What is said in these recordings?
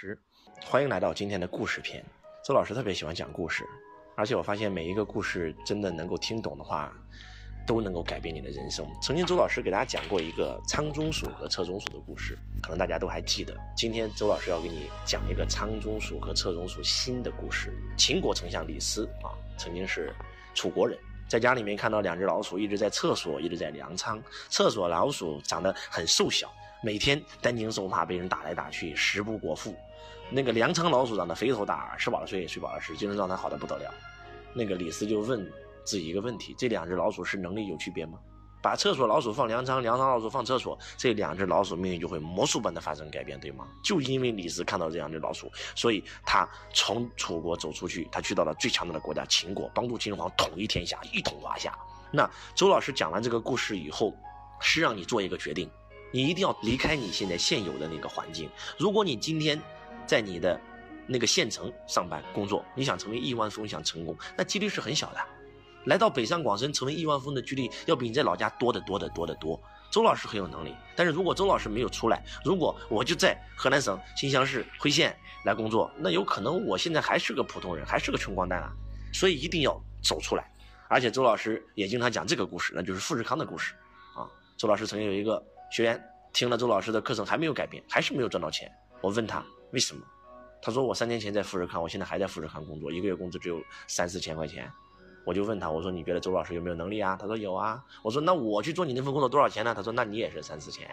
师，欢迎来到今天的故事篇。周老师特别喜欢讲故事，而且我发现每一个故事真的能够听懂的话，都能够改变你的人生。曾经周老师给大家讲过一个仓中鼠和侧中鼠的故事，可能大家都还记得。今天周老师要给你讲一个仓中鼠和侧中鼠新的故事。秦国丞相李斯啊，曾经是楚国人，在家里面看到两只老鼠一直在厕所一直在粮仓，厕所老鼠长得很瘦小。每天担惊受怕，被人打来打去，食不果腹。那个粮仓老鼠长得肥头大耳，吃饱了睡，睡饱了吃，精神状态好的不得了。那个李斯就问自己一个问题：这两只老鼠是能力有区别吗？把厕所老鼠放粮仓，粮仓老鼠放厕所，这两只老鼠命运就会魔术般的发生改变，对吗？就因为李斯看到这两只老鼠，所以他从楚国走出去，他去到了最强大的国家秦国，帮助秦始皇统一天下，一统华夏。那周老师讲完这个故事以后，是让你做一个决定。你一定要离开你现在现有的那个环境。如果你今天在你的那个县城上班工作，你想成为亿万富翁，想成功，那几率是很小的。来到北上广深成为亿万富翁的几率，要比你在老家多得多得多得多。周老师很有能力，但是如果周老师没有出来，如果我就在河南省新乡市辉县来工作，那有可能我现在还是个普通人，还是个穷光蛋啊。所以一定要走出来。而且周老师也经常讲这个故事，那就是富士康的故事啊。周老师曾经有一个。学员听了周老师的课程还没有改变，还是没有赚到钱。我问他为什么，他说我三年前在富士康，我现在还在富士康工作，一个月工资只有三四千块钱。我就问他，我说你觉得周老师有没有能力啊？他说有啊。我说那我去做你那份工作多少钱呢？他说那你也是三四千。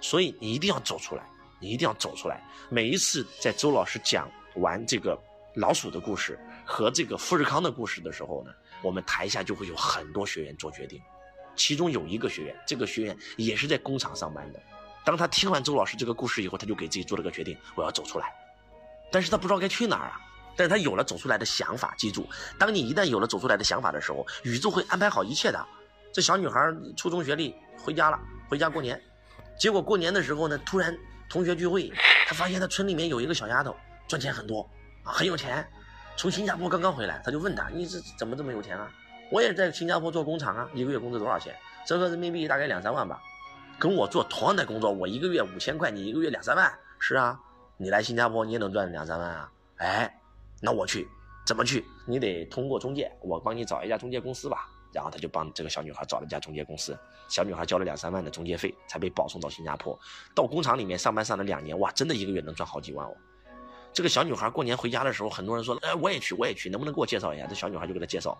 所以你一定要走出来，你一定要走出来。每一次在周老师讲完这个老鼠的故事和这个富士康的故事的时候呢，我们台下就会有很多学员做决定。其中有一个学员，这个学员也是在工厂上班的。当他听完周老师这个故事以后，他就给自己做了个决定：我要走出来。但是他不知道该去哪儿啊。但是他有了走出来的想法。记住，当你一旦有了走出来的想法的时候，宇宙会安排好一切的。这小女孩初中学历，回家了，回家过年。结果过年的时候呢，突然同学聚会，他发现他村里面有一个小丫头，赚钱很多啊，很有钱，从新加坡刚刚回来。他就问他：你是怎么这么有钱啊？我也在新加坡做工厂啊，一个月工资多少钱？折合人民币大概两三万吧。跟我做同样的工作，我一个月五千块，你一个月两三万。是啊，你来新加坡你也能赚两三万啊。哎，那我去，怎么去？你得通过中介，我帮你找一家中介公司吧。然后他就帮这个小女孩找了一家中介公司，小女孩交了两三万的中介费，才被保送到新加坡。到工厂里面上班上了两年，哇，真的一个月能赚好几万哦。这个小女孩过年回家的时候，很多人说：“哎，我也去，我也去，能不能给我介绍一下？”这小女孩就给他介绍，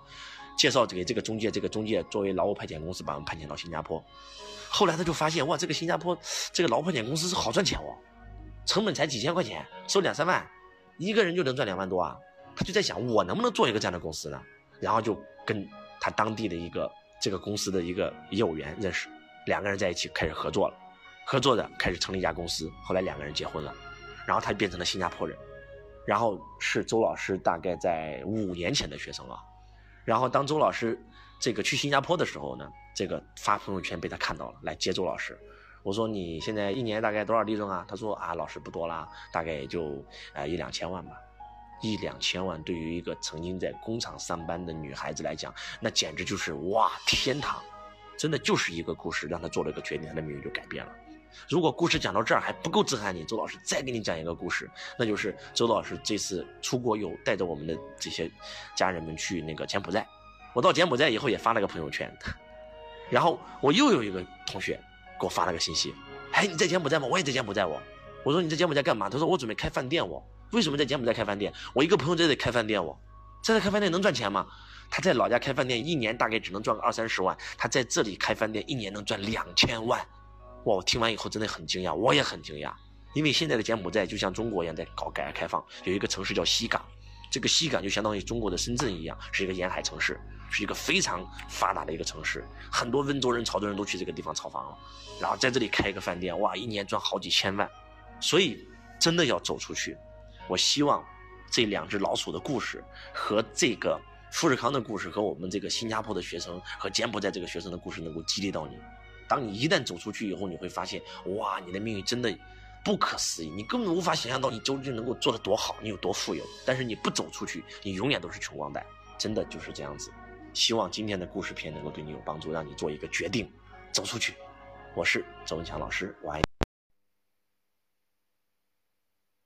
介绍给这个中介，这个中介作为劳务派遣公司把我们派遣到新加坡。后来他就发现，哇，这个新加坡这个劳务派遣公司是好赚钱哦，成本才几千块钱，收两三万，一个人就能赚两万多啊。他就在想，我能不能做一个这样的公司呢？然后就跟他当地的一个这个公司的一个业务员认识，两个人在一起开始合作了，合作的开始成立一家公司。后来两个人结婚了。然后他就变成了新加坡人，然后是周老师大概在五年前的学生啊。然后当周老师这个去新加坡的时候呢，这个发朋友圈被他看到了，来接周老师。我说你现在一年大概多少利润啊？他说啊，老师不多啦，大概也就呃一两千万吧。一两千万对于一个曾经在工厂上班的女孩子来讲，那简直就是哇天堂！真的就是一个故事，让她做了一个决定，她的命运就改变了。如果故事讲到这儿还不够震撼你，周老师再给你讲一个故事，那就是周老师这次出国游，带着我们的这些家人们去那个柬埔寨。我到柬埔寨以后也发了个朋友圈，然后我又有一个同学给我发了个信息，哎，你在柬埔寨吗？我也在柬埔寨。我我说你在柬埔寨干嘛？他说我准备开饭店。我为什么在柬埔寨开饭店？我一个朋友在这里开饭店。我在这开饭店能赚钱吗？他在老家开饭店一年大概只能赚个二三十万，他在这里开饭店一年能赚两千万。哇！我听完以后真的很惊讶，我也很惊讶，因为现在的柬埔寨就像中国一样在搞改革开放，有一个城市叫西港，这个西港就相当于中国的深圳一样，是一个沿海城市，是一个非常发达的一个城市，很多温州人、潮州人都去这个地方炒房了，然后在这里开一个饭店，哇，一年赚好几千万，所以真的要走出去。我希望这两只老鼠的故事和这个富士康的故事和我们这个新加坡的学生和柬埔寨这个学生的故事能够激励到你。当你一旦走出去以后，你会发现，哇，你的命运真的不可思议，你根本无法想象到你究竟能够做得多好，你有多富有。但是你不走出去，你永远都是穷光蛋，真的就是这样子。希望今天的故事片能够对你有帮助，让你做一个决定，走出去。我是周文强老师，我爱。